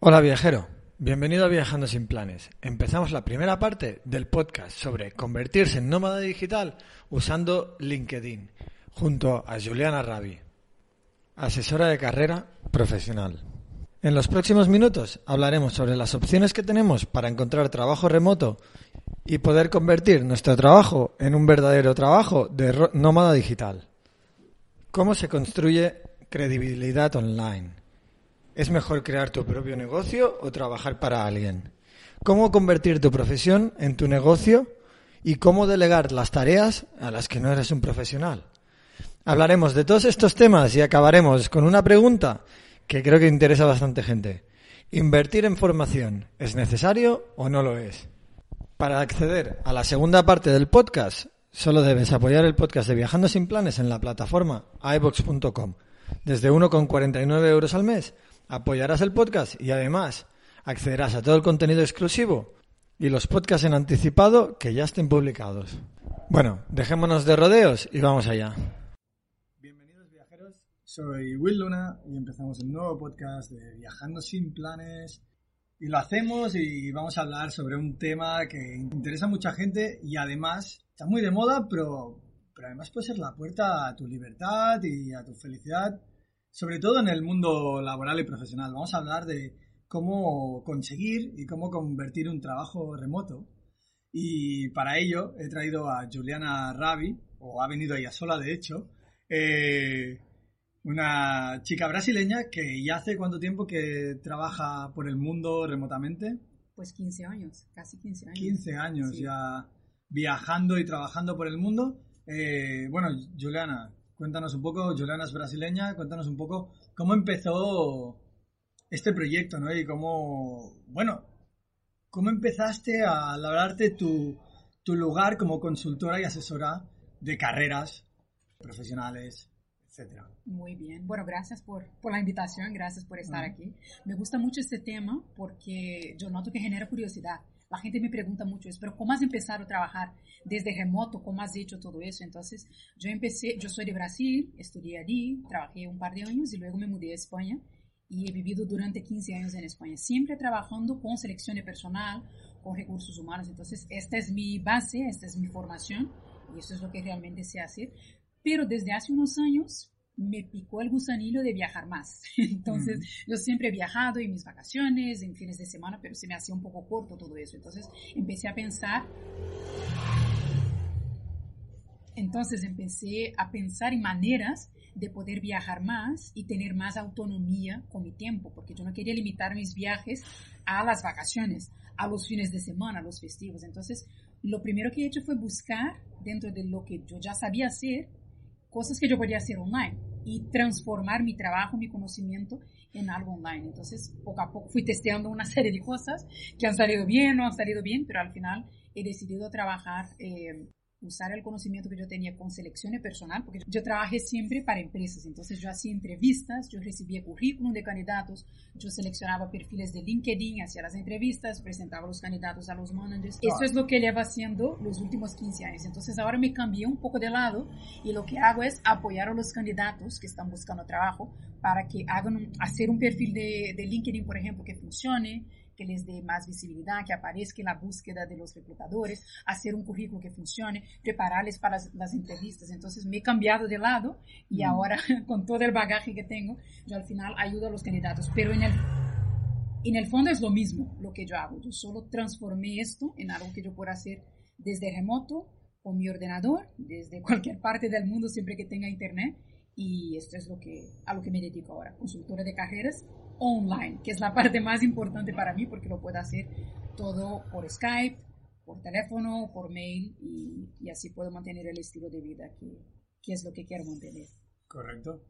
Hola viajero, bienvenido a Viajando sin Planes. Empezamos la primera parte del podcast sobre convertirse en nómada digital usando LinkedIn, junto a Juliana Ravi, asesora de carrera profesional. En los próximos minutos hablaremos sobre las opciones que tenemos para encontrar trabajo remoto y poder convertir nuestro trabajo en un verdadero trabajo de nómada digital. ¿Cómo se construye credibilidad online? ¿Es mejor crear tu propio negocio o trabajar para alguien? ¿Cómo convertir tu profesión en tu negocio? ¿Y cómo delegar las tareas a las que no eres un profesional? Hablaremos de todos estos temas y acabaremos con una pregunta que creo que interesa a bastante gente. ¿Invertir en formación es necesario o no lo es? Para acceder a la segunda parte del podcast, solo debes apoyar el podcast de Viajando sin Planes en la plataforma iVox.com. Desde 1,49 euros al mes apoyarás el podcast y además accederás a todo el contenido exclusivo y los podcasts en anticipado que ya estén publicados. Bueno, dejémonos de rodeos y vamos allá. Soy Will Luna y empezamos un nuevo podcast de Viajando sin planes. Y lo hacemos y vamos a hablar sobre un tema que interesa a mucha gente y además está muy de moda, pero, pero además puede ser la puerta a tu libertad y a tu felicidad, sobre todo en el mundo laboral y profesional. Vamos a hablar de cómo conseguir y cómo convertir un trabajo remoto. Y para ello he traído a Juliana Ravi, o ha venido ella sola de hecho, eh, una chica brasileña que ya hace cuánto tiempo que trabaja por el mundo remotamente. Pues 15 años, casi 15 años. 15 años Sí. ya viajando y trabajando por el mundo. Eh, bueno, Juliana, cuéntanos un poco, Juliana es brasileña, cuéntanos un poco cómo empezó este proyecto, ¿no? Y cómo, bueno, cómo empezaste a labrarte tu, tu lugar como consultora y asesora de carreras profesionales, etcétera. Muy bien. Bueno, gracias por, por la invitación, gracias por estar Ujú. aquí. Me gusta mucho este tema porque yo noto que genera curiosidad. La gente me pregunta mucho eso, pero ¿cómo has empezado a trabajar desde remoto? ¿Cómo has hecho todo eso? Entonces, yo empecé, yo soy de Brasil, estudié allí, trabajé un par de años y luego me mudé a España y he vivido durante 15 años en España, siempre trabajando con selección de personal, con recursos humanos. Entonces, esta es mi base, esta es mi formación y eso es lo que realmente sé hacer. Pero desde hace unos años me picó el gusanillo de viajar más. Entonces, yo siempre he viajado en mis vacaciones, en fines de semana, pero se me hacía un poco corto todo eso. Entonces, empecé a pensar entonces empecé a pensar en maneras de poder viajar más y tener más autonomía con mi tiempo, porque yo no quería limitar mis viajes a las vacaciones, a los fines de semana, a los festivos. Entonces, lo primero que he hecho fue buscar dentro de lo que yo ya sabía hacer, cosas que yo podía hacer online y transformar mi trabajo, mi conocimiento en algo online. Entonces, poco a poco fui testeando una serie de cosas que han salido bien, no han salido bien, pero al final he decidido trabajar eh, usar el conocimiento que yo tenía con selección personal, porque yo trabajé siempre para empresas, entonces yo hacía entrevistas, yo recibía currículum de candidatos, yo seleccionaba perfiles de LinkedIn, hacía las entrevistas, presentaba los candidatos a los managers. Eso es lo que llevo haciendo los últimos 15 años. Entonces ahora me cambié un poco de lado y lo que hago es apoyar a los candidatos que están buscando trabajo para que hagan un- hacer un perfil de, de LinkedIn, por ejemplo, que funcione, que les dé más visibilidad, que aparezca en la búsqueda de los reclutadores, hacer un currículo que funcione, prepararles para las, las entrevistas. Entonces me he cambiado de lado y ahora con todo el bagaje que tengo, yo al final ayudo a los candidatos. Pero en el, en el fondo es lo mismo lo que yo hago. Yo solo transformé esto en algo que yo pueda hacer desde remoto, con mi ordenador, desde cualquier parte del mundo, siempre que tenga internet. Y esto es lo que, a lo que me dedico ahora, consultora de carreras online, que es la parte más importante para mí porque lo puedo hacer todo por Skype, por teléfono, por mail y, y así puedo mantener el estilo de vida que, que es lo que quiero mantener. Correcto.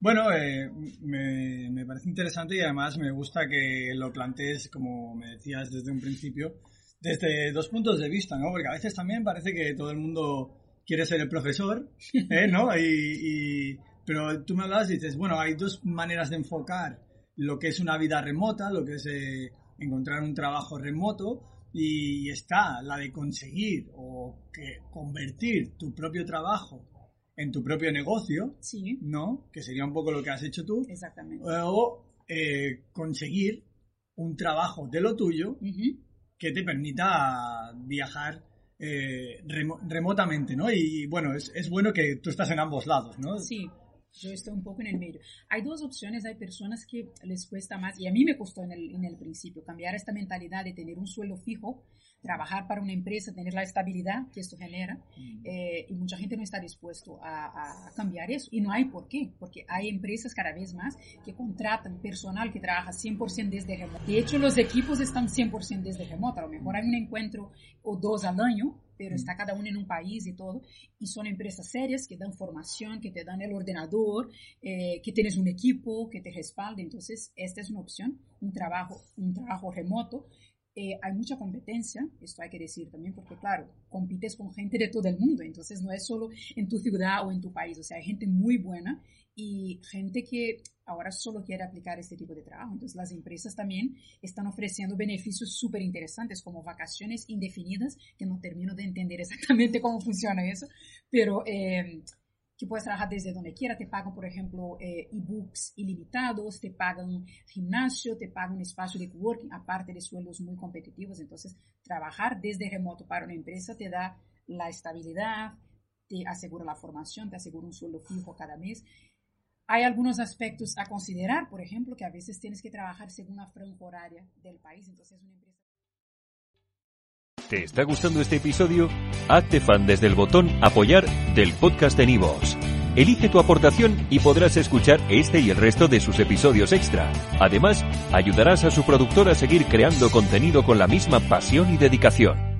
Bueno, eh, me, me parece interesante y además me gusta que lo plantees, como me decías desde un principio, desde dos puntos de vista, ¿no? Porque a veces también parece que todo el mundo quiere ser el profesor, ¿eh? ¿no? Y, y- pero tú me hablas y dices, bueno, hay dos maneras de enfocar lo que es una vida remota, lo que es eh, encontrar un trabajo remoto, y está la de conseguir o que convertir tu propio trabajo en tu propio negocio, Sí, ¿no? Que sería un poco lo que has hecho tú, exactamente. o eh, conseguir un trabajo de lo tuyo que te permita viajar eh, remo- remotamente, ¿no? Y bueno, es, es bueno que tú estás en ambos lados, ¿no? Sí, yo estoy un poco en el medio. Hay dos opciones, hay personas que les cuesta más, y a mí me costó en el, en el principio, cambiar esta mentalidad de tener un sueldo fijo, trabajar para una empresa, tener la estabilidad que esto genera, eh, y mucha gente no está dispuesto a, a cambiar eso, y no hay por qué, porque hay empresas cada vez más que contratan personal que trabaja 100% desde remoto. De hecho, los equipos están 100% desde remoto, a lo mejor hay un encuentro o dos al año, pero está cada uno en un país y todo, y son empresas serias que dan formación, que te dan el ordenador, eh, que tienes un equipo que te respalde. Entonces, esta es una opción, un trabajo, un trabajo remoto. Eh, hay mucha competencia, esto hay que decir también, porque claro, compites con gente de todo el mundo, entonces no es solo en tu ciudad o en tu país, o sea, hay gente muy buena y gente que ahora solo quiere aplicar este tipo de trabajo. Entonces, las empresas también están ofreciendo beneficios súper interesantes, como vacaciones indefinidas, que no termino de entender exactamente cómo funciona eso, pero eh, que puedes trabajar desde donde quiera. Te pagan, por ejemplo, eh, e-books ilimitados, te pagan gimnasio, te pagan espacio de coworking, aparte de sueldos muy competitivos. Entonces, trabajar desde remoto para una empresa te da la estabilidad, te asegura la formación, te asegura un sueldo fijo cada mes. Hay algunos aspectos a considerar, por ejemplo, que a veces tienes que trabajar según la franja horaria del país. Entonces, una empresa. ¿Te está gustando este episodio? Hazte fan desde el botón Apoyar del podcast de Nivos. Elige tu aportación y podrás escuchar este y el resto de sus episodios extra. Además, ayudarás a su productor a seguir creando contenido con la misma pasión y dedicación.